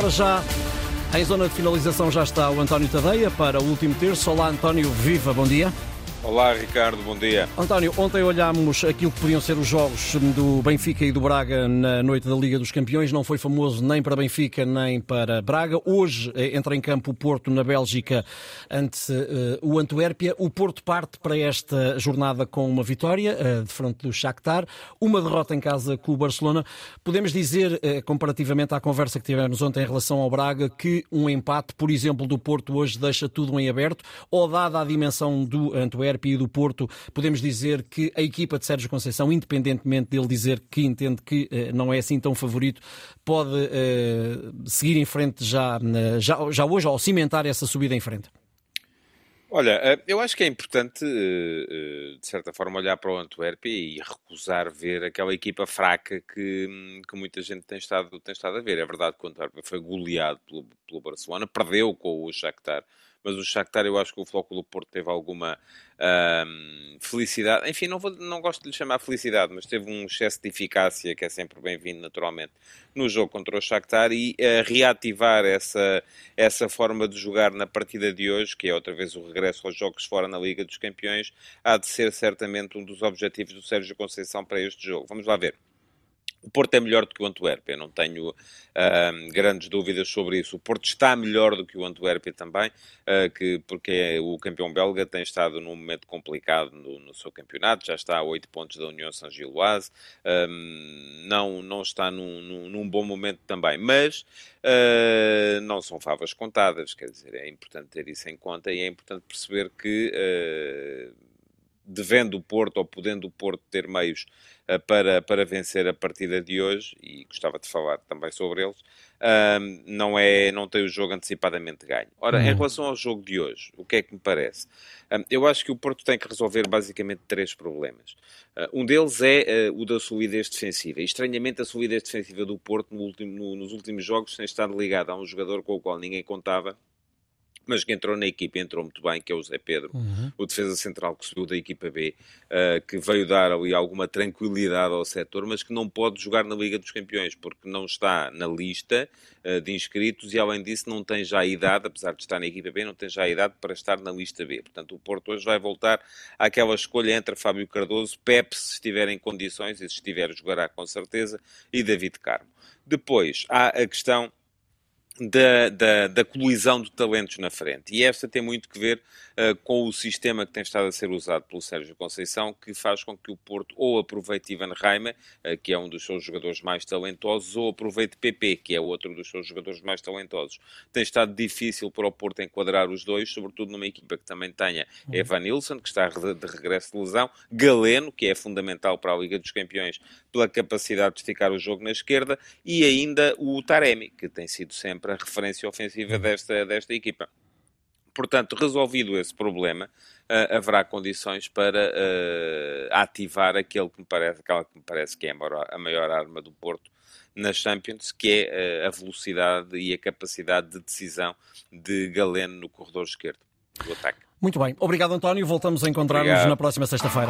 Para já, em zona de finalização já está o António Tadeia para o último terço. Olá, António, viva, bom dia. Olá, Ricardo, bom dia. António, ontem olhámos aquilo que podiam ser os jogos do Benfica e do Braga na noite da Liga dos Campeões. Não foi famoso nem para Benfica nem para Braga. Hoje eh, entra em campo o Porto na Bélgica ante uh, o Antuérpia. O Porto parte para esta jornada com uma vitória uh, de frente do Shakhtar, uma derrota em casa com o Barcelona. Podemos dizer, uh, comparativamente à conversa que tivemos ontem em relação ao Braga, que um empate, por exemplo, do Porto hoje deixa tudo em aberto, ou dada a dimensão do Antuérpia, Antuérpia e do Porto, podemos dizer que a equipa de Sérgio Conceição, independentemente dele dizer que entende que eh, não é assim tão favorito, pode uh, seguir em frente já, já, já hoje, ao cimentar essa subida em frente? Olha, eu acho que é importante, de certa forma, olhar para o Antuérpia e recusar ver aquela equipa fraca que, que muita gente tem estado, tem estado a ver. É verdade que o Antuérpia foi goleado pelo, pelo Barcelona, perdeu com o Shakhtar mas o Shakhtar eu acho que o Flóculo Porto teve alguma um, felicidade, enfim, não, vou, não gosto de lhe chamar felicidade, mas teve um excesso de eficácia que é sempre bem-vindo naturalmente no jogo contra o Shakhtar e uh, reativar essa, essa forma de jogar na partida de hoje, que é outra vez o regresso aos jogos fora na Liga dos Campeões, há de ser certamente um dos objetivos do Sérgio Conceição para este jogo. Vamos lá ver. O Porto é melhor do que o Antuérpia, não tenho uh, grandes dúvidas sobre isso. O Porto está melhor do que o Antuérpia também, uh, que, porque é, o campeão belga tem estado num momento complicado no, no seu campeonato, já está a 8 pontos da União São Giloase, uh, não, não está num, num, num, bom momento também, mas ah, não são favas contadas, quer dizer, é importante ter isso em conta e é importante perceber que devendo o Porto ou podendo o Porto ter meios uh, para, para vencer a partida de hoje, e gostava de falar também sobre eles, uh, não, é, não tem o jogo antecipadamente ganho. Ora, uhum. em relação ao jogo de hoje, o que é que me parece? Uh, eu acho que o Porto tem que resolver basicamente três problemas. um deles é o da solidez defensiva. E, estranhamente, a solidez defensiva do Porto no último, no, nos últimos jogos tem estado ligada a um jogador com o qual ninguém contava, mas que entrou na equipa e entrou muito bem, que é o Zé Pedro, uhum. o defesa central que subiu da equipa B, uh, que veio dar ali alguma tranquilidade ao setor, mas que não pode jogar na Liga dos Campeões, porque não está na lista uh, de inscritos e, além disso, não tem já a idade, apesar de estar na equipa B, não tem já a idade para estar na lista B. Portanto, o Porto hoje vai voltar àquela escolha entre Fábio Cardoso, Pepe, se estiver em condições, e se estiver, jogará com certeza, e David Carmo. Depois, há a questão da, da, da, colisão de talentos na frente. E esta tem muito que ver uh, com o sistema que tem estado a ser usado pelo Sérgio Conceição, que faz com que o Porto ou aproveite Ivan Reimer, uh, que é um dos seus jogadores mais talentosos, ou aproveite PP, que é outro dos seus jogadores mais talentosos. Tem estado difícil para o Porto enquadrar os dois, sobretudo numa equipa que também tenha uhum. Evan Nilsson, que está de regresso de lesão, Galeno, que é fundamental para a Liga dos Campeões pela capacidade de esticar o jogo na esquerda, e ainda o Taremi, que tem sido sempre a referência ofensiva desta, desta equipa. Portanto, resolvido esse problema, uh, haverá condições para uh, ativar aquele que me parece, aquela que me parece que é a maior, a maior arma do Porto na Champions, que é uh, a velocidade e a capacidade de decisão de Galeno no corredor esquerdo do ataque. Muito bem. Obrigado, António. Voltamos a encontrar-nos na próxima sexta-feira.